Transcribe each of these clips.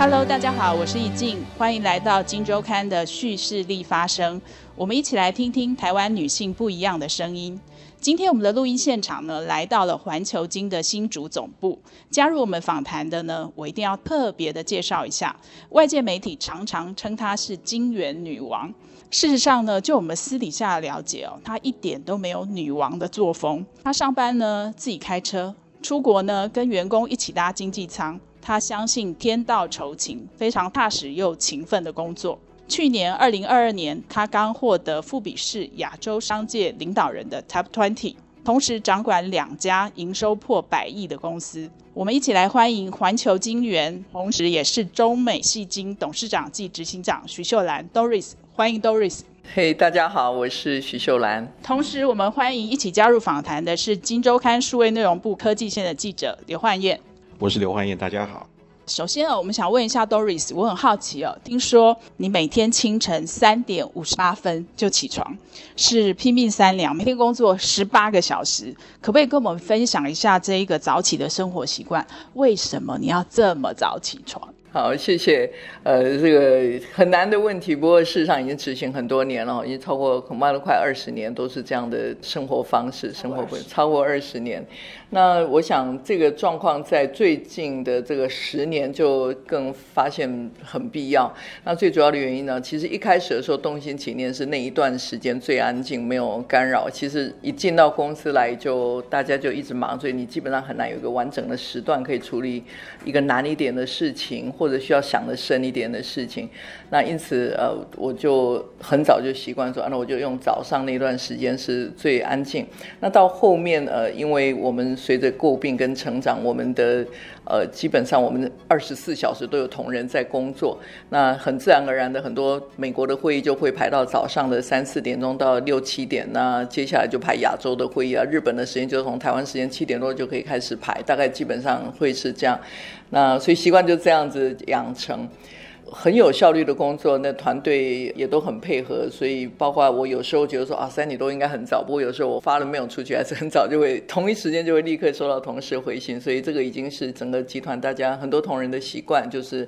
Hello，大家好，我是宜静，欢迎来到《金周刊》的叙事力发声。我们一起来听听台湾女性不一样的声音。今天我们的录音现场呢，来到了环球金的新竹总部。加入我们访谈的呢，我一定要特别的介绍一下。外界媒体常常称她是金元女王。事实上呢，就我们私底下了解哦，她一点都没有女王的作风。她上班呢，自己开车，出国呢，跟员工一起搭经济舱。他相信天道酬勤，非常踏实又勤奋的工作。去年二零二二年，他刚获得富比士亚洲商界领导人的 Top Twenty，同时掌管两家营收破百亿的公司。我们一起来欢迎环球金源，同时也是中美戏金董事长暨执行长徐秀兰 Doris，欢迎 Doris。嘿，hey, 大家好，我是徐秀兰。同时，我们欢迎一起加入访谈的是《金周刊》数位内容部科技线的记者刘焕燕。我是刘焕燕，大家好。首先啊，我们想问一下 Doris，我很好奇哦，听说你每天清晨三点五十八分就起床，是拼命三娘，每天工作十八个小时，可不可以跟我们分享一下这一个早起的生活习惯？为什么你要这么早起床？好，谢谢。呃，这个很难的问题，不过事实上已经执行很多年了，已经超过恐怕都快二十年，都是这样的生活方式，生活超过二十年。那我想这个状况在最近的这个十年就更发现很必要。那最主要的原因呢，其实一开始的时候动心起念是那一段时间最安静，没有干扰。其实一进到公司来就大家就一直忙，所以你基本上很难有一个完整的时段可以处理一个难一点的事情，或者需要想得深一点的事情。那因此呃，我就很早就习惯说，那我就用早上那段时间是最安静。那到后面呃，因为我们随着诟病跟成长，我们的呃基本上我们二十四小时都有同仁在工作，那很自然而然的很多美国的会议就会排到早上的三四点钟到六七点，那接下来就排亚洲的会议啊，日本的时间就从台湾时间七点多就可以开始排，大概基本上会是这样，那所以习惯就这样子养成。很有效率的工作，那团队也都很配合，所以包括我有时候觉得说啊，三点多应该很早，不过有时候我发了没有出去，还是很早就会同一时间就会立刻收到同事回信，所以这个已经是整个集团大家很多同仁的习惯，就是。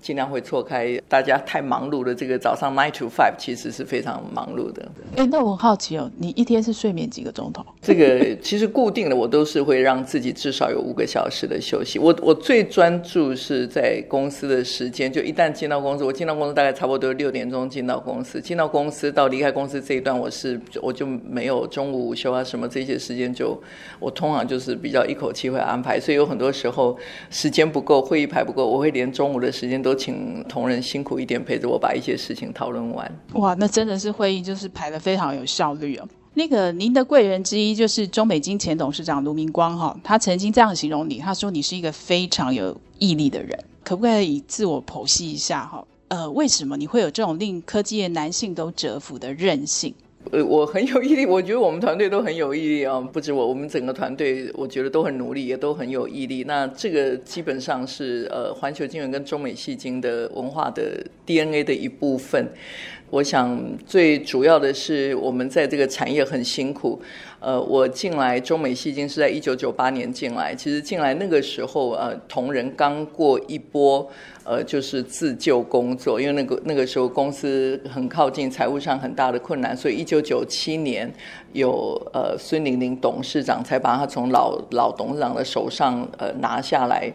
尽量会错开大家太忙碌的这个早上 nine to five，其实是非常忙碌的。哎，那我很好奇哦，你一天是睡眠几个钟头？这个其实固定的，我都是会让自己至少有五个小时的休息。我我最专注是在公司的时间，就一旦进到公司，我进到公司大概差不多六点钟进到公司，进到公司到离开公司这一段，我是我就没有中午午休啊什么这些时间就，就我通常就是比较一口气会安排，所以有很多时候时间不够，会议排不够，我会连中午的时间都。都请同仁辛苦一点，陪着我把一些事情讨论完。哇，那真的是会议，就是排得非常有效率哦。那个您的贵人之一就是中美金前董事长卢明光哈，他曾经这样形容你，他说你是一个非常有毅力的人。可不可以自我剖析一下哈？呃，为什么你会有这种令科技业男性都折服的韧性？呃，我很有毅力，我觉得我们团队都很有毅力啊，不止我，我们整个团队我觉得都很努力，也都很有毅力。那这个基本上是呃，环球金融跟中美戏精的文化的 DNA 的一部分。我想最主要的是我们在这个产业很辛苦。呃，我进来中美戏精是在一九九八年进来，其实进来那个时候呃，同仁刚过一波。呃，就是自救工作，因为那个那个时候公司很靠近财务上很大的困难，所以一九九七年有呃孙玲玲董事长才把他从老老董事长的手上呃拿下来。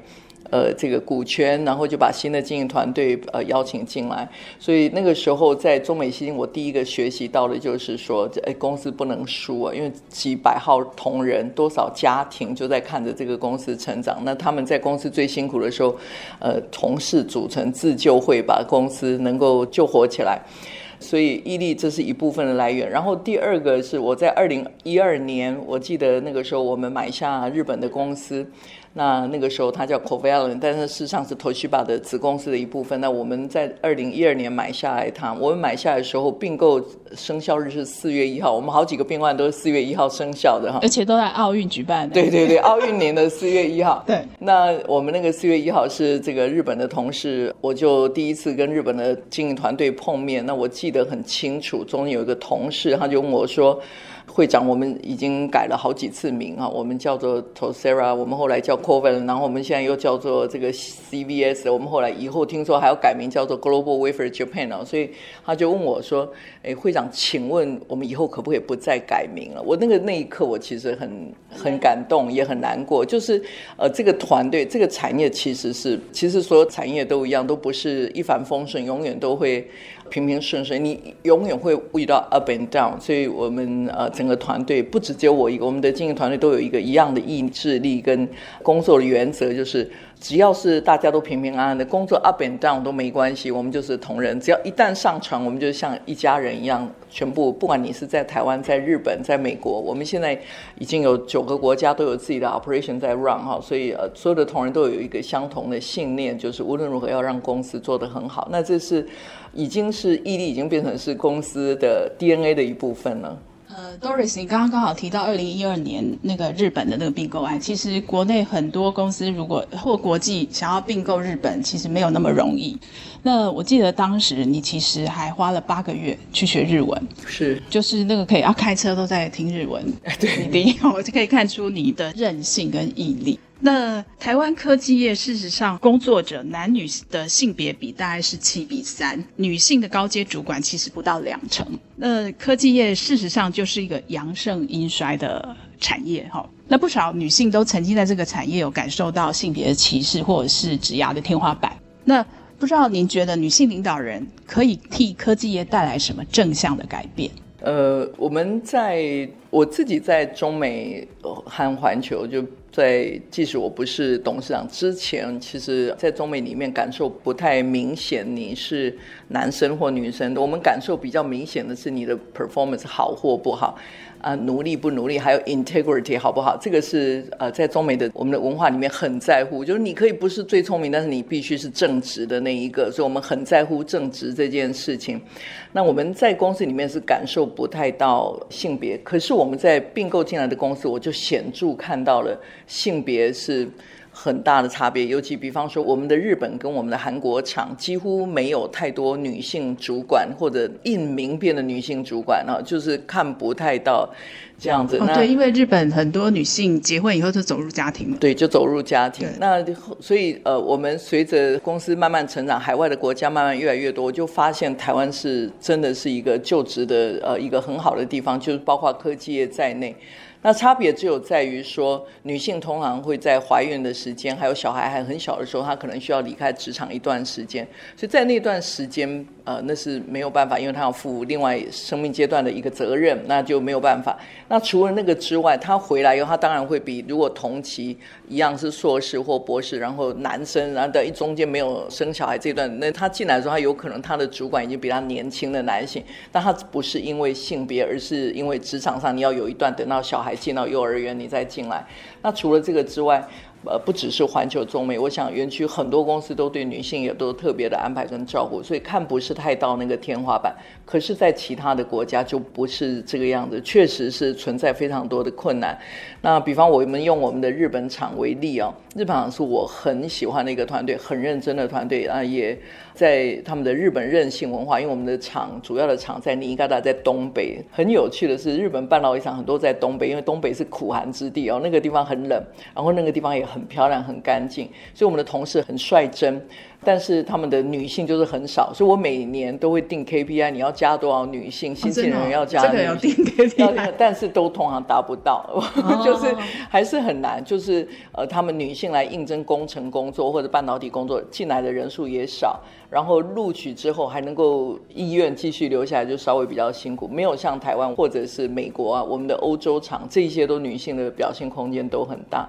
呃，这个股权，然后就把新的经营团队呃邀请进来，所以那个时候在中美矽晶，我第一个学习到的就是说，哎，公司不能输啊，因为几百号同仁，多少家庭就在看着这个公司成长。那他们在公司最辛苦的时候，呃，同事组成自救会，把公司能够救活起来。所以毅力这是一部分的来源。然后第二个是我在二零一二年，我记得那个时候我们买下日本的公司。那那个时候它叫 Covalent，但是事实上是 Toshiba 的子公司的一部分。那我们在二零一二年买下来它，我们买下来的时候并购生效日是四月一号，我们好几个并购案都是四月一号生效的哈，而且都在奥运举办的。对对对，奥运年的四月一号。对，那我们那个四月一号是这个日本的同事，我就第一次跟日本的经营团队碰面，那我记得很清楚，中间有一个同事他就问我说。会长，我们已经改了好几次名啊，我们叫做 Tosera，我们后来叫 Covalent，然后我们现在又叫做这个 CVS，我们后来以后听说还要改名叫做 Global Wafer Japan 哦，所以他就问我说：“哎，会长，请问我们以后可不可以不再改名了？”我那个那一刻我其实很很感动，也很难过，就是呃，这个团队这个产业其实是其实所有产业都一样，都不是一帆风顺，永远都会。平平顺顺，你永远会遇到 up and down，所以我们呃整个团队不只只有我一个，我们的经营团队都有一个一样的意志力跟工作的原则，就是。只要是大家都平平安安的工作，up and down 都没关系，我们就是同仁。只要一旦上船，我们就像一家人一样，全部不管你是在台湾、在日本、在美国，我们现在已经有九个国家都有自己的 operation 在 run 哈，所以呃所有的同仁都有一个相同的信念，就是无论如何要让公司做得很好。那这是已经是毅力，已经变成是公司的 DNA 的一部分了。呃，Doris，你刚刚刚好提到二零一二年那个日本的那个并购案，其实国内很多公司如果或国际想要并购日本，其实没有那么容易。那我记得当时你其实还花了八个月去学日文，是，就是那个可以要开车都在听日文，对，一定，我就可以看出你的韧性跟毅力。那台湾科技业事实上，工作者男女的性别比大概是七比三，女性的高阶主管其实不到两成。那科技业事实上就是一个阳盛阴衰的产业，哈。那不少女性都曾经在这个产业有感受到性别的歧视，或者是职涯的天花板。那不知道您觉得女性领导人可以替科技业带来什么正向的改变？呃，我们在我自己在中美和环球就。在即使我不是董事长之前，其实，在中美里面感受不太明显，你是男生或女生。我们感受比较明显的是你的 performance 好或不好。啊，努力不努力，还有 integrity 好不好？这个是呃，在中美的我们的文化里面很在乎，就是你可以不是最聪明，但是你必须是正直的那一个，所以我们很在乎正直这件事情。那我们在公司里面是感受不太到性别，可是我们在并购进来的公司，我就显著看到了性别是。很大的差别，尤其比方说，我们的日本跟我们的韩国厂几乎没有太多女性主管或者印名片的女性主管啊，就是看不太到这样子。哦，对，因为日本很多女性结婚以后就走入家庭，对，就走入家庭。那所以呃，我们随着公司慢慢成长，海外的国家慢慢越来越多，我就发现台湾是真的是一个就职的呃一个很好的地方，就是包括科技业在内。那差别只有在于说，女性通常会在怀孕的时间，还有小孩还很小的时候，她可能需要离开职场一段时间，所以在那段时间，呃，那是没有办法，因为她要负另外生命阶段的一个责任，那就没有办法。那除了那个之外，她回来以后，她当然会比如果同期一样是硕士或博士，然后男生，然后在一中间没有生小孩这段，那他进来的时候，他有可能他的主管已经比他年轻的男性，但他不是因为性别，而是因为职场上你要有一段等到小孩。进到幼儿园，你再进来。那除了这个之外，呃，不只是环球中美，我想园区很多公司都对女性也都特别的安排跟照顾，所以看不是太到那个天花板。可是，在其他的国家就不是这个样子，确实是存在非常多的困难。那比方我们用我们的日本厂为例啊、哦，日本厂是我很喜欢的一个团队，很认真的团队啊，也在他们的日本韧性文化，因为我们的厂主要的厂在尼加达，在东北。很有趣的是，日本半导体厂很多在东北，因为东北是苦寒之地哦，那个地方很冷，然后那个地方也很。漂亮，很干净，所以我们的同事很率真，但是他们的女性就是很少，所以我每年都会定 KPI，你要加多少女性，新进人要加这个要定 KPI，但是都通常达不到，哦、就是还是很难，就是呃，他们女性来应征工程工作或者半导体工作进来的人数也少，然后录取之后还能够意愿继续留下来，就稍微比较辛苦，没有像台湾或者是美国啊，我们的欧洲厂这些都女性的表现空间都很大。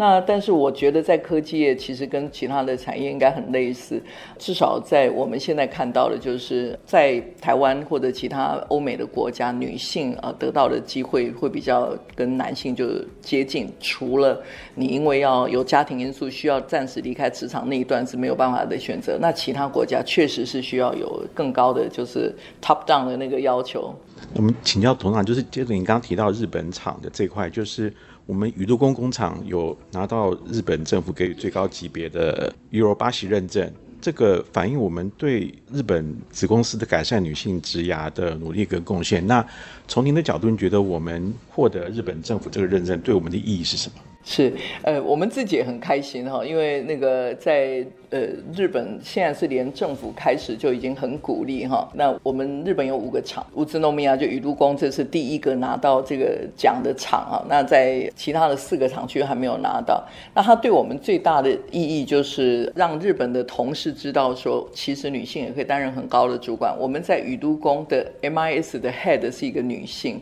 那但是我觉得在科技业其实跟其他的产业应该很类似，至少在我们现在看到的，就是在台湾或者其他欧美的国家，女性啊得到的机会会比较跟男性就接近。除了你因为要有家庭因素需要暂时离开职场那一段是没有办法的选择，那其他国家确实是需要有更高的就是 top down 的那个要求。我们请教董事长，就是接着你刚刚提到日本厂的这块，就是。我们宇都宫工厂有拿到日本政府给予最高级别的 Euro 八矽认证，这个反映我们对日本子公司的改善女性职涯的努力跟贡献。那从您的角度，您觉得我们获得日本政府这个认证对我们的意义是什么？是，呃，我们自己也很开心哈，因为那个在呃日本现在是连政府开始就已经很鼓励哈。那我们日本有五个厂，乌兹诺米亚就宇都宫，这是第一个拿到这个奖的厂啊。那在其他的四个厂区还没有拿到。那它对我们最大的意义就是让日本的同事知道说，其实女性也可以担任很高的主管。我们在宇都宫的 MIS 的 Head 是一个女性。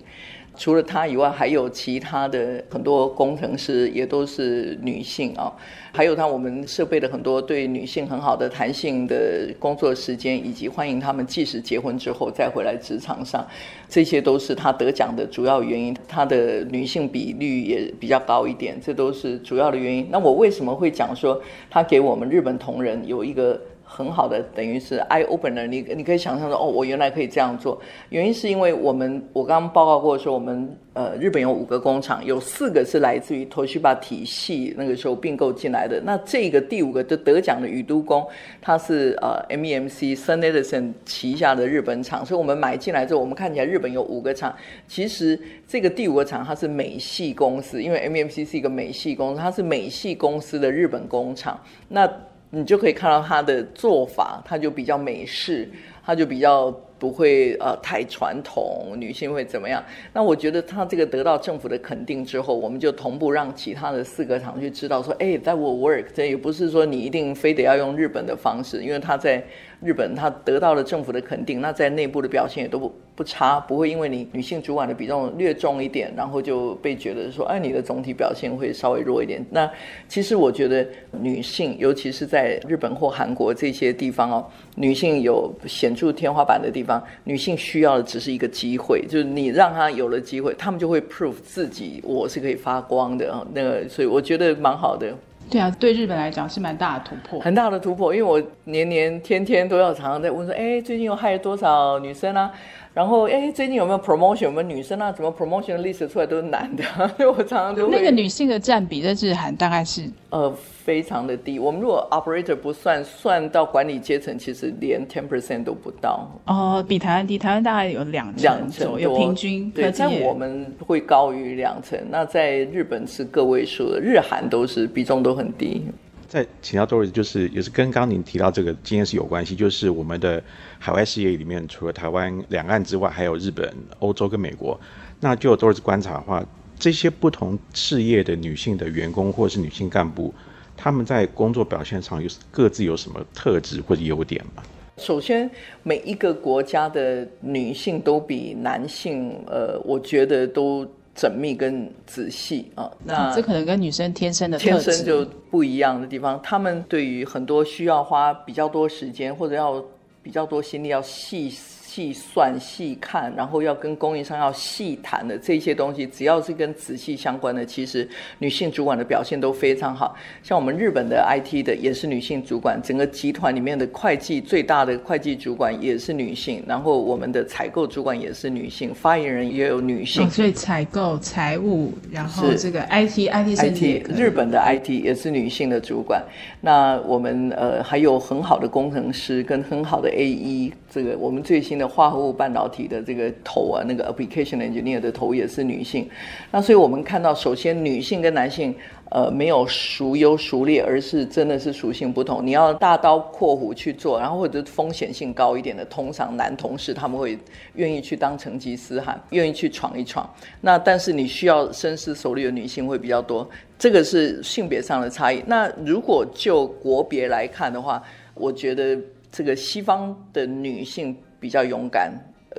除了他以外，还有其他的很多工程师也都是女性啊。还有他，我们设备的很多对女性很好的弹性的工作时间，以及欢迎他们即使结婚之后再回来职场上，这些都是他得奖的主要原因。他的女性比率也比较高一点，这都是主要的原因。那我为什么会讲说他给我们日本同仁有一个？很好的，等于是 eye opener，你你可以想象说，哦，我原来可以这样做。原因是因为我们，我刚刚报告过说，我们呃日本有五个工厂，有四个是来自于 Toshiba 体系那个时候并购进来的。那这个第五个就得奖的宇都宫，它是呃 MEMC Sun Edison 旗下的日本厂，所以我们买进来之后，我们看起来日本有五个厂，其实这个第五个厂它是美系公司，因为 MEMC 是一个美系公司，它是美系公司的日本工厂。那你就可以看到他的做法，他就比较美式，他就比较不会呃太传统，女性会怎么样？那我觉得他这个得到政府的肯定之后，我们就同步让其他的四个厂去知道说，哎，that will work。这也不是说你一定非得要用日本的方式，因为他在日本它得到了政府的肯定，那在内部的表现也都不。不差，不会因为你女性主管的比重略重一点，然后就被觉得说，哎，你的总体表现会稍微弱一点。那其实我觉得女性，尤其是在日本或韩国这些地方哦，女性有显著天花板的地方，女性需要的只是一个机会，就是你让她有了机会，她们就会 prove 自己我是可以发光的啊。那个，所以我觉得蛮好的。对啊，对日本来讲是蛮大的突破，很大的突破。因为我年年天天都要常常在问说，哎，最近又害了多少女生啊？然后，哎，最近有没有 promotion？有没有女生啊？怎么 promotion 的 list 出来都是男的？所以我常常都会。那个女性的占比在日韩大概是呃非常的低。我们如果 operator 不算，算到管理阶层，其实连 ten percent 都不到。哦，比台湾低，台湾大概有两两成多，有平均。对，但我们会高于两成。那在日本是个位数的，日韩都是比重都很低。再请教 Doris，就是也是跟刚刚您提到这个经验是有关系，就是我们的海外事业里面，除了台湾两岸之外，还有日本、欧洲跟美国。那就 Doris 观察的话，这些不同事业的女性的员工或是女性干部，他们在工作表现上有各自有什么特质或者优点吗？首先，每一个国家的女性都比男性，呃，我觉得都。缜密跟仔细啊，那这可能跟女生天生的天生就不一样的地方，她们对于很多需要花比较多时间或者要比较多心力要细。细算细看，然后要跟供应商要细谈的这些东西，只要是跟仔细相关的，其实女性主管的表现都非常好。像我们日本的 IT 的也是女性主管，整个集团里面的会计最大的会计主管也是女性，然后我们的采购主管也是女性，发言人也有女性。哦、所以采购、财务，然后这个 IT、IT 甚至 IT 日本的 IT 也是女性的主管。那我们呃还有很好的工程师跟很好的 AE，这个我们最新的。化合物半导体的这个头啊，那个 application engineer 的头也是女性，那所以我们看到，首先女性跟男性，呃，没有孰优孰劣，而是真的是属性不同。你要大刀阔斧去做，然后或者风险性高一点的，通常男同事他们会愿意去当成吉思汗，愿意去闯一闯。那但是你需要深思熟虑的女性会比较多，这个是性别上的差异。那如果就国别来看的话，我觉得这个西方的女性。比较勇敢，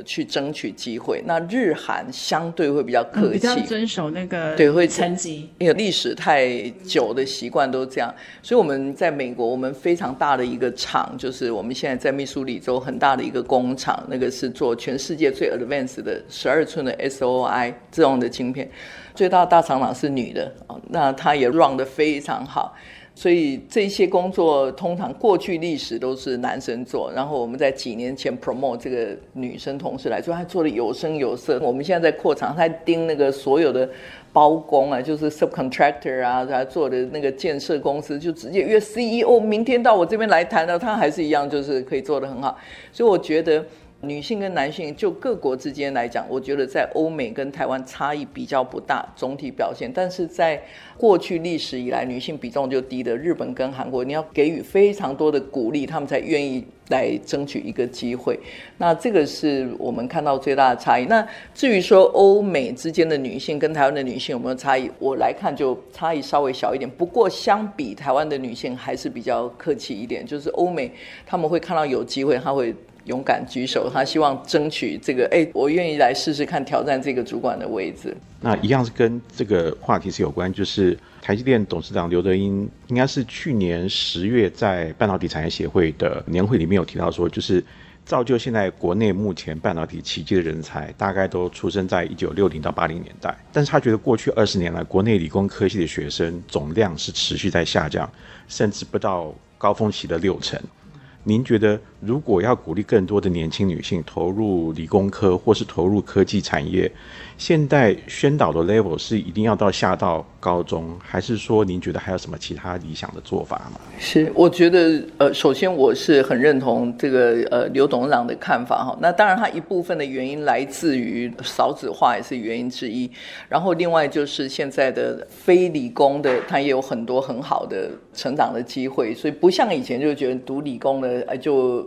去争取机会。那日韩相对会比较客气，比较遵守那个对会层级，因为历史太久的习惯都这样。所以我们在美国，我们非常大的一个厂，就是我们现在在密苏里州很大的一个工厂，那个是做全世界最 advanced 的十二寸的 SOI 这种的晶片，最大的大厂长是女的啊，那她也 run 的非常好。所以这些工作通常过去历史都是男生做，然后我们在几年前 promote 这个女生同事来做，她做的有声有色。我们现在在扩厂，他盯那个所有的包工啊，就是 subcontractor 啊，她做的那个建设公司就直接约 CEO，明天到我这边来谈的，他还是一样，就是可以做得很好。所以我觉得。女性跟男性就各国之间来讲，我觉得在欧美跟台湾差异比较不大，总体表现。但是在过去历史以来，女性比重就低的日本跟韩国，你要给予非常多的鼓励，他们才愿意来争取一个机会。那这个是我们看到最大的差异。那至于说欧美之间的女性跟台湾的女性有没有差异，我来看就差异稍微小一点。不过相比台湾的女性还是比较客气一点，就是欧美他们会看到有机会，他会。勇敢举手，他希望争取这个。哎，我愿意来试试看，挑战这个主管的位置。那一样是跟这个话题是有关，就是台积电董事长刘德英，应该是去年十月在半导体产业协会的年会里面有提到说，就是造就现在国内目前半导体奇迹的人才，大概都出生在一九六零到八零年代。但是他觉得过去二十年来，国内理工科系的学生总量是持续在下降，甚至不到高峰期的六成。您觉得，如果要鼓励更多的年轻女性投入理工科或是投入科技产业，现在宣导的 level 是一定要到下到高中，还是说您觉得还有什么其他理想的做法吗？是，我觉得呃，首先我是很认同这个呃刘董事长的看法哈。那当然，他一部分的原因来自于少子化也是原因之一。然后另外就是现在的非理工的，他也有很多很好的成长的机会，所以不像以前就觉得读理工的哎就。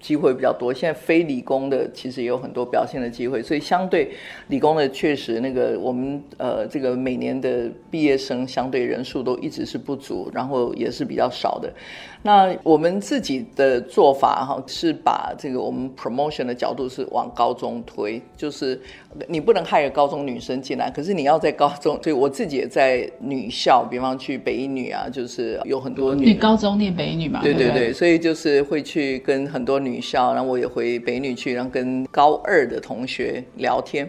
机会比较多，现在非理工的其实也有很多表现的机会，所以相对理工的确实那个我们呃这个每年的毕业生相对人数都一直是不足，然后也是比较少的。那我们自己的做法哈，是把这个我们 promotion 的角度是往高中推，就是你不能害个高中女生进来，可是你要在高中，所以我自己也在女校，比方去北一女啊，就是有很多女。你高中念北一女嘛？对对对，所以就是会去跟很多女女校，然后我也回北女去，然后跟高二的同学聊天。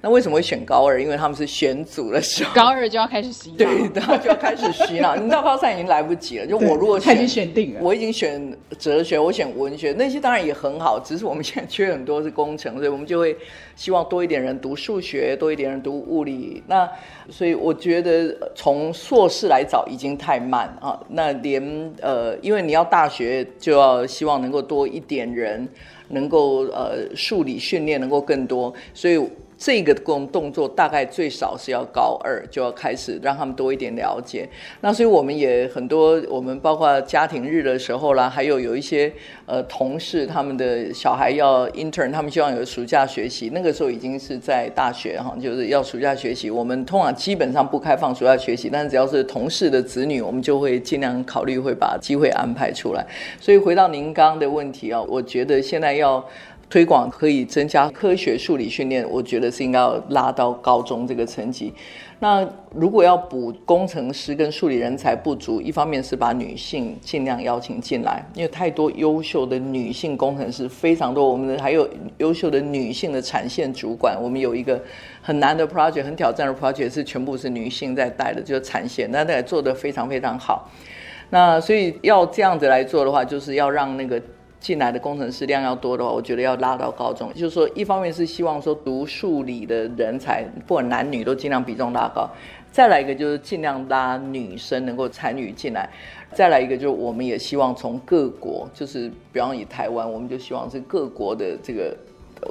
那为什么会选高二？因为他们是选组的时候，高二就要开始洗脑，对，然后就要开始洗脑。你知道高三已经来不及了。就我如果选，已经选定了，我已经选哲学，我选文学，那些当然也很好。只是我们现在缺很多是工程，所以我们就会希望多一点人读数学，多一点人读物理。那所以我觉得从硕士来找已经太慢啊。那连呃，因为你要大学就要希望能够多一点人，能够呃数理训练能够更多，所以。这个动动作大概最少是要高二就要开始让他们多一点了解。那所以我们也很多，我们包括家庭日的时候啦，还有有一些呃同事他们的小孩要 intern，他们希望有暑假学习。那个时候已经是在大学哈，就是要暑假学习。我们通常基本上不开放暑假学习，但是只要是同事的子女，我们就会尽量考虑会把机会安排出来。所以回到您刚刚的问题啊，我觉得现在要。推广可以增加科学数理训练，我觉得是应该要拉到高中这个层级。那如果要补工程师跟数理人才不足，一方面是把女性尽量邀请进来，因为太多优秀的女性工程师非常多。我们还有优秀的女性的产线主管，我们有一个很难的 project，很挑战的 project，是全部是女性在带的，就是产线，那也做得非常非常好。那所以要这样子来做的话，就是要让那个。进来的工程师量要多的话，我觉得要拉到高中。就是说，一方面是希望说读数理的人才，不管男女都尽量比重拉高。再来一个就是尽量拉女生能够参与进来。再来一个就是我们也希望从各国，就是比方以台湾，我们就希望是各国的这个。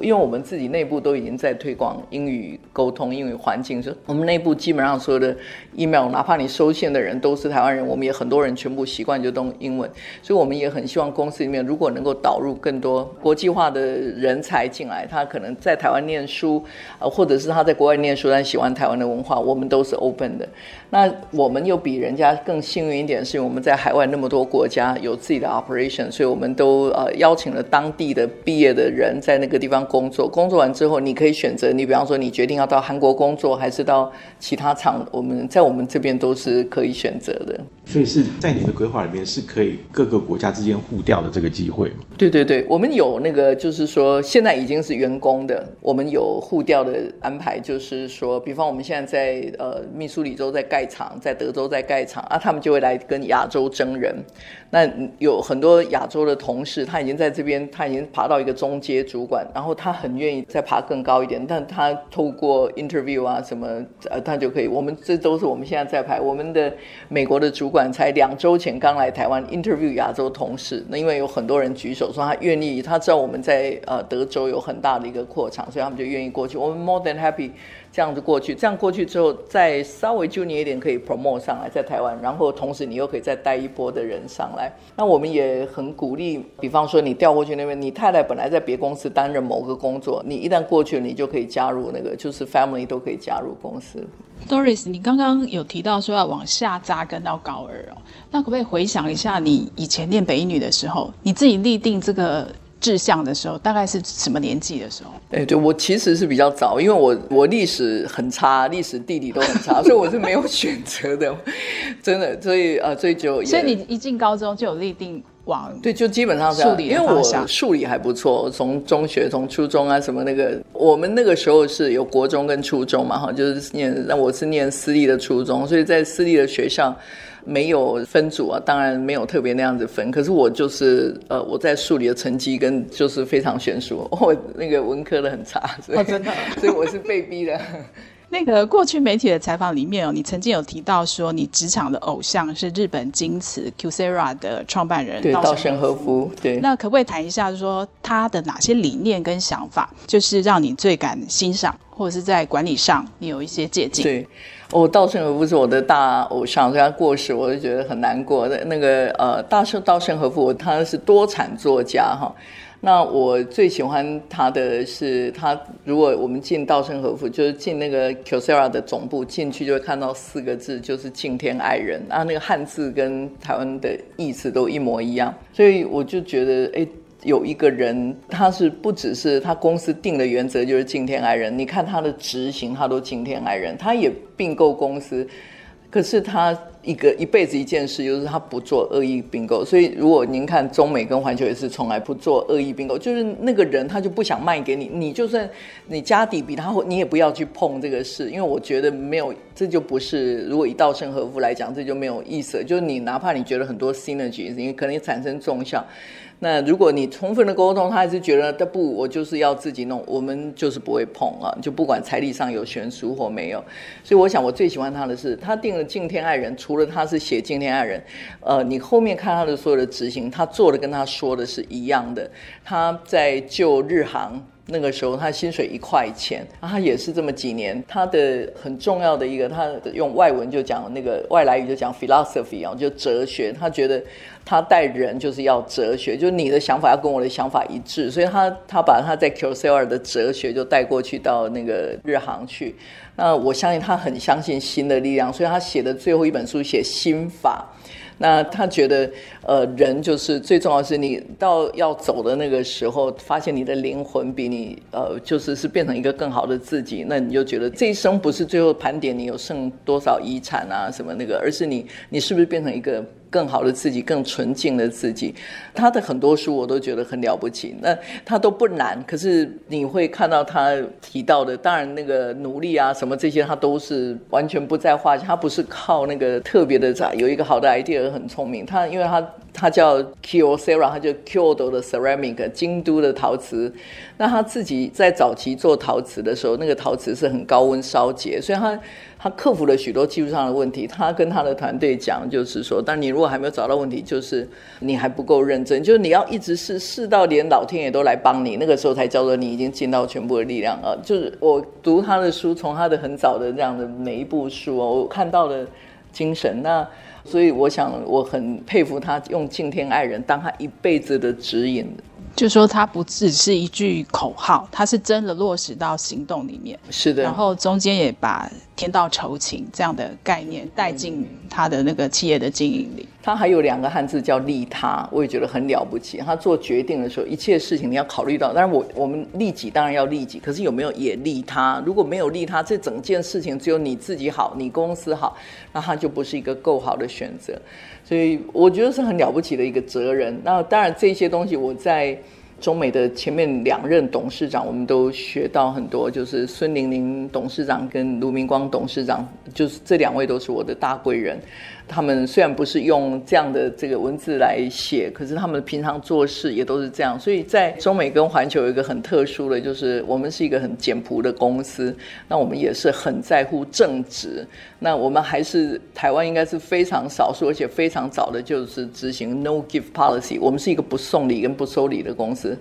因为我们自己内部都已经在推广英语沟通、英语环境，所以我们内部基本上所有的 email，哪怕你收线的人都是台湾人，我们也很多人全部习惯就用英文，所以我们也很希望公司里面如果能够导入更多国际化的人才进来，他可能在台湾念书，呃，或者是他在国外念书但喜欢台湾的文化，我们都是 open 的。那我们又比人家更幸运一点，是因为我们在海外那么多国家有自己的 operation，所以我们都呃邀请了当地的毕业的人在那个地方。工作工作完之后，你可以选择。你比方说，你决定要到韩国工作，还是到其他厂？我们在我们这边都是可以选择的。所以是在你的规划里面是可以各个国家之间互调的这个机会吗？对对对，我们有那个，就是说现在已经是员工的，我们有互调的安排。就是说，比方我们现在在呃密苏里州在盖厂，在德州在盖厂啊，他们就会来跟亚洲争人。那有很多亚洲的同事，他已经在这边，他已经爬到一个中阶主管，然后。然后他很愿意再爬更高一点，但他透过 interview 啊什么，呃，他就可以。我们这都是我们现在在排。我们的美国的主管才两周前刚来台湾 interview 亚洲同事，那因为有很多人举手说他愿意，他知道我们在呃德州有很大的一个扩厂，所以他们就愿意过去。我们 more than happy。这样子过去，这样过去之后，再稍微 junior 一点可以 promote 上来，在台湾，然后同时你又可以再带一波的人上来。那我们也很鼓励，比方说你调过去那边，你太太本来在别公司担任某个工作，你一旦过去了，你就可以加入那个，就是 family 都可以加入公司。Doris，你刚刚有提到说要往下扎根到高二哦，那可不可以回想一下你以前念北一女的时候，你自己立定这个？志向的时候，大概是什么年纪的时候？哎，对，我其实是比较早，因为我我历史很差，历史地理都很差，所以我是没有选择的，真的。所以呃，追究。所以你一进高中就有立定往对，就基本上是这样，因为我数理还不错，从中学、从初中啊什么那个，我们那个时候是有国中跟初中嘛，哈，就是念，那我是念私立的初中，所以在私立的学校。没有分组啊，当然没有特别那样子分。可是我就是呃，我在数理的成绩跟就是非常悬殊，我那个文科的很差，所以、哦、真的，所以我是被逼的。那个过去媒体的采访里面哦，你曾经有提到说，你职场的偶像是日本京瓷 Kyocera 的创办人对稻盛和夫。对，那可不可以谈一下，就是说他的哪些理念跟想法，就是让你最感欣赏，或者是在管理上你有一些借鉴？对。我稻盛和夫是我的大偶像，所以他过世我就觉得很难过。那那个呃，大盛稻盛和夫他是多产作家哈。那我最喜欢他的是他，如果我们进稻盛和夫，就是进那个 Kyocera 的总部进去，就会看到四个字，就是敬天爱人啊。那个汉字跟台湾的意思都一模一样，所以我就觉得哎。有一个人，他是不只是他公司定的原则就是敬天爱人，你看他的执行，他都敬天爱人。他也并购公司，可是他一个一辈子一件事就是他不做恶意并购。所以如果您看中美跟环球也是从来不做恶意并购，就是那个人他就不想卖给你，你就算你家底比他，你也不要去碰这个事，因为我觉得没有，这就不是。如果以稻盛和夫来讲，这就没有意思。就是你哪怕你觉得很多 synergy，因为可能产生综效。那如果你充分的沟通，他还是觉得，他不，我就是要自己弄，我们就是不会碰啊，就不管财力上有悬殊或没有。所以我想，我最喜欢他的是，他定了敬天爱人，除了他是写敬天爱人，呃，你后面看他的所有的执行，他做的跟他说的是一样的。他在救日航。那个时候他薪水一块钱，他也是这么几年。他的很重要的一个，他用外文就讲那个外来语就讲 philosophy 啊，就哲学。他觉得他带人就是要哲学，就你的想法要跟我的想法一致。所以他他把他在 Kyocera 的哲学就带过去到那个日航去。那我相信他很相信新的力量，所以他写的最后一本书写心法。那他觉得，呃，人就是最重要的是你到要走的那个时候，发现你的灵魂比你，呃，就是是变成一个更好的自己，那你就觉得这一生不是最后盘点你有剩多少遗产啊什么那个，而是你你是不是变成一个。更好的自己，更纯净的自己。他的很多书我都觉得很了不起，那他都不难。可是你会看到他提到的，当然那个努力啊什么这些，他都是完全不在话下。他不是靠那个特别的在有一个好的 idea 很聪明。他因为他他叫 Kyocera，他就 Kyoto 的 ceramic，京都的陶瓷。那他自己在早期做陶瓷的时候，那个陶瓷是很高温烧结，所以他。他克服了许多技术上的问题。他跟他的团队讲，就是说，但你如果还没有找到问题，就是你还不够认真，就是你要一直试，试到连老天爷都来帮你，那个时候才叫做你已经尽到全部的力量啊。就是我读他的书，从他的很早的这样的每一部书，我看到了精神。那所以我想，我很佩服他用敬天爱人当他一辈子的指引。就说他不只是一句口号，他是真的落实到行动里面。是的，然后中间也把天道酬勤这样的概念带进他的那个企业的经营里。他还有两个汉字叫利他，我也觉得很了不起。他做决定的时候，一切事情你要考虑到。当然我我们利己当然要利己，可是有没有也利他？如果没有利他，这整件事情只有你自己好，你公司好，那他就不是一个够好的选择。所以我觉得是很了不起的一个责任。那当然这些东西我在中美的前面两任董事长，我们都学到很多。就是孙玲玲董事长跟卢明光董事长，就是这两位都是我的大贵人。他们虽然不是用这样的这个文字来写，可是他们平常做事也都是这样。所以在中美跟环球有一个很特殊的，就是我们是一个很简朴的公司，那我们也是很在乎正直。那我们还是台湾应该是非常少数，而且非常早的就是执行 No Gift Policy。我们是一个不送礼跟不收礼的公司。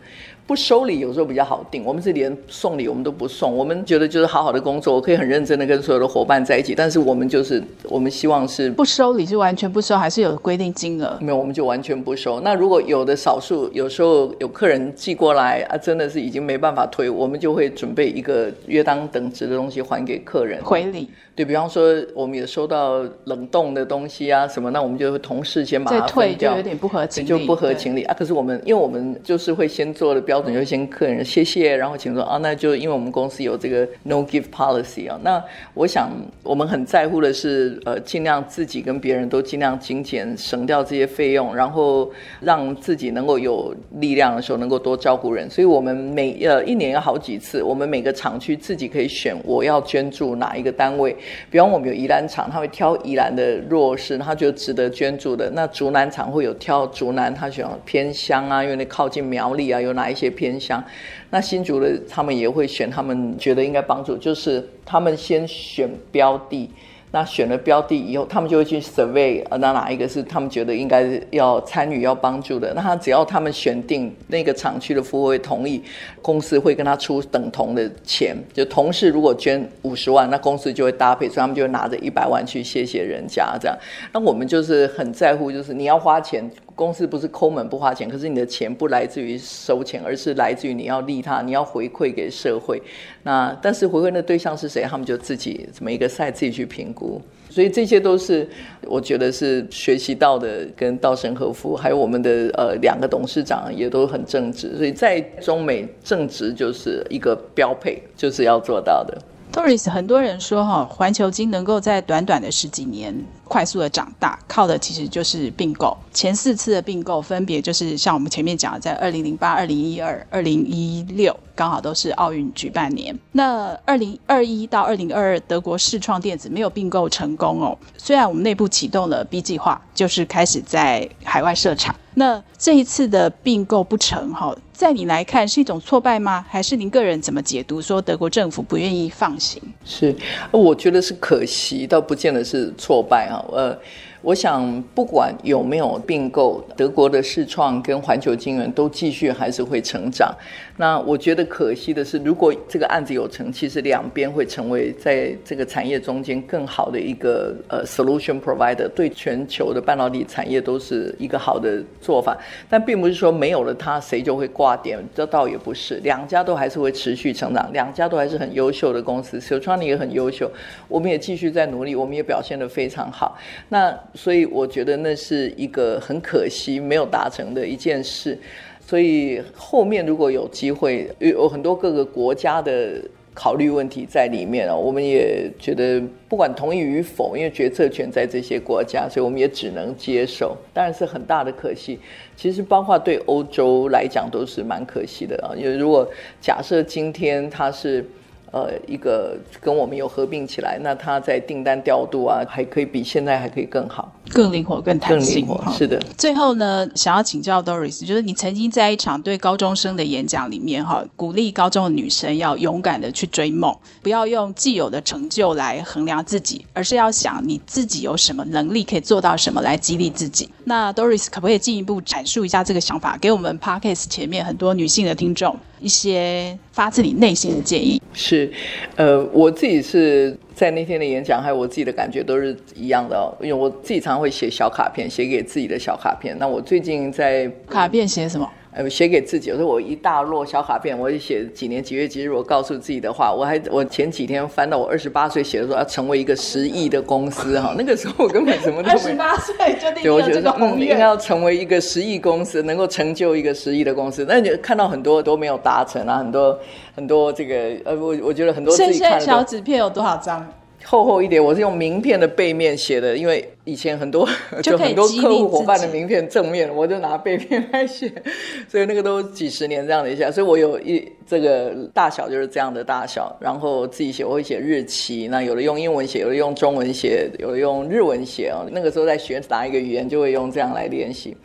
不收礼有时候比较好定，我们是连送礼我们都不送。我们觉得就是好好的工作，我可以很认真的跟所有的伙伴在一起。但是我们就是我们希望是不收礼，是完全不收，还是有规定金额？没有，我们就完全不收。那如果有的少数，有时候有客人寄过来啊，真的是已经没办法退，我们就会准备一个约当等值的东西还给客人回礼。对，比方说，我们也收到冷冻的东西啊什么，那我们就会同事先把它退掉，就有点不合情理，就不合情理啊。可是我们，因为我们就是会先做的标标准，就先客人谢谢，然后请说啊，那就因为我们公司有这个 no give policy 啊。那我想，我们很在乎的是，呃，尽量自己跟别人都尽量精简，省掉这些费用，然后让自己能够有力量的时候，能够多照顾人。所以我们每呃一年有好几次，我们每个厂区自己可以选我要捐助哪一个单位。比方我们有宜兰厂，他会挑宜兰的弱势，他觉得值得捐助的。那竹南厂会有挑竹南，他选偏乡啊，因为那靠近苗栗啊，有哪一些偏乡？那新竹的他们也会选，他们觉得应该帮助，就是他们先选标的。那选了标的以后，他们就会去 survey，那哪一个是他们觉得应该要参与、要帮助的？那他只要他们选定那个厂区的服务会同意，公司会跟他出等同的钱。就同事如果捐五十万，那公司就会搭配，所以他们就会拿着一百万去谢谢人家这样。那我们就是很在乎，就是你要花钱。公司不是抠门不花钱，可是你的钱不来自于收钱，而是来自于你要利他，你要回馈给社会。那但是回馈的对象是谁？他们就自己怎么一个赛自己去评估。所以这些都是我觉得是学习到的，跟稻盛和夫还有我们的呃两个董事长也都很正直。所以在中美正直就是一个标配，就是要做到的。Doris，很多人说哈，环球金能够在短短的十几年快速的长大，靠的其实就是并购。前四次的并购分别就是像我们前面讲的，在二零零八、二零一二、二零一六，刚好都是奥运举办年。那二零二一到二零二二，德国世创电子没有并购成功哦。虽然我们内部启动了 B 计划，就是开始在海外设厂。那这一次的并购不成，哈，在你来看是一种挫败吗？还是您个人怎么解读？说德国政府不愿意放行？是，我觉得是可惜，倒不见得是挫败哈，呃。我想，不管有没有并购，德国的世创跟环球晶圆都继续还是会成长。那我觉得可惜的是，如果这个案子有成，其实两边会成为在这个产业中间更好的一个呃 solution provider，对全球的半导体产业都是一个好的做法。但并不是说没有了它，谁就会挂点，这倒也不是。两家都还是会持续成长，两家都还是很优秀的公司，秀传也很优秀，我们也继续在努力，我们也表现得非常好。那所以我觉得那是一个很可惜没有达成的一件事。所以后面如果有机会，有很多各个国家的考虑问题在里面啊，我们也觉得不管同意与否，因为决策权在这些国家，所以我们也只能接受。当然是很大的可惜。其实包括对欧洲来讲都是蛮可惜的啊，因为如果假设今天它是。呃，一个跟我们有合并起来，那它在订单调度啊，还可以比现在还可以更好，更灵活、更弹性。更灵活，是的。最后呢，想要请教 Doris，就是你曾经在一场对高中生的演讲里面，哈，鼓励高中的女生要勇敢的去追梦，不要用既有的成就来衡量自己，而是要想你自己有什么能力可以做到什么来激励自己。那 Doris 可不可以进一步阐述一下这个想法，给我们 Parkes 前面很多女性的听众？一些发自你内心的建议是，呃，我自己是在那天的演讲，还有我自己的感觉都是一样的哦。因为我自己常常会写小卡片，写给自己的小卡片。那我最近在卡片写什么？呃，写给自己，我说我一大摞小卡片，我就写几年几月几日，我告诉自己的话。我还我前几天翻到我二十八岁写的时候，要成为一个十亿的公司哈，那个时候我根本什么都没。二十八岁就定了这个宏愿，应该要成为一个十亿公司，能够成就一个十亿的公司。那你看到很多都没有达成啊，很多很多这个呃，我我觉得很多自己看的。现在小纸片有多少张？厚厚一点，我是用名片的背面写的，因为以前很多 就很多客户伙伴的名片正面，我就拿背面来写，所以那个都几十年这样的一下，所以我有一这个大小就是这样的大小，然后自己写我会写日期，那有的用英文写，有的用中文写，有的用日文写哦。那个时候在学哪一个语言，就会用这样来练习。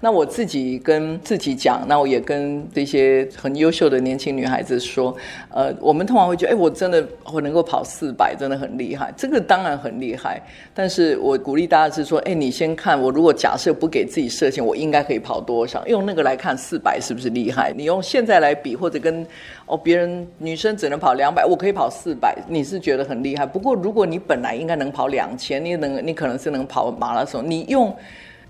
那我自己跟自己讲，那我也跟这些很优秀的年轻女孩子说，呃，我们通常会觉得，哎，我真的我能够跑四百，真的很厉害。这个当然很厉害，但是我鼓励大家是说，哎，你先看我，如果假设不给自己设限，我应该可以跑多少？用那个来看四百是不是厉害？你用现在来比，或者跟哦别人女生只能跑两百，我可以跑四百，你是觉得很厉害。不过如果你本来应该能跑两千，你能你可能是能跑马拉松，你用。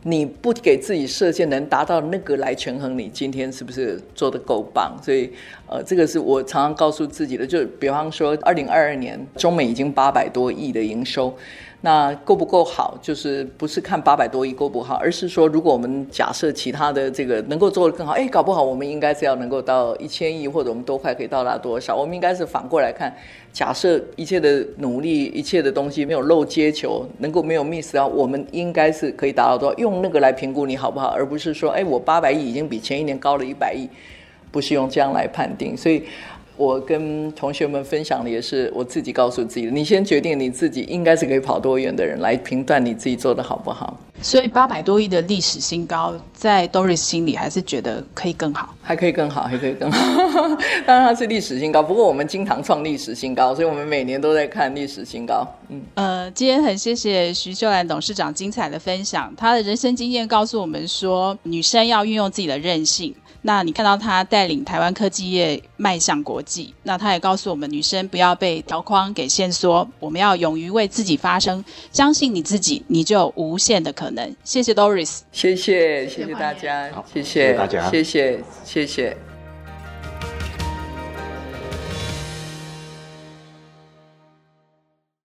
你不给自己设限，能达到那个来权衡你今天是不是做得够棒？所以，呃，这个是我常常告诉自己的。就比方说，二零二二年中美已经八百多亿的营收。那够不够好？就是不是看八百多亿够不好，而是说，如果我们假设其他的这个能够做得更好，哎，搞不好我们应该是要能够到一千亿，或者我们多快可以到达多少？我们应该是反过来看，假设一切的努力，一切的东西没有漏接球，能够没有 miss 掉，我们应该是可以达到多少？用那个来评估你好不好，而不是说，哎，我八百亿已经比前一年高了一百亿，不是用这样来判定，所以。我跟同学们分享的也是我自己告诉自己的，你先决定你自己应该是可以跑多远的人，来评断你自己做的好不好。所以八百多亿的历史新高，在 Doris 心里还是觉得可以更好，还可以更好，还可以更好。当然它是历史新高，不过我们经常创历史新高，所以我们每年都在看历史新高。嗯，呃，今天很谢谢徐秀兰董事长精彩的分享，她的人生经验告诉我们说，女生要运用自己的韧性。那你看到他带领台湾科技业迈向国际，那他也告诉我们，女生不要被条框给限缩，我们要勇于为自己发声，相信你自己，你就有无限的可能。谢谢 Doris，谢谢谢谢大家，谢谢，谢谢大家，谢谢谢谢。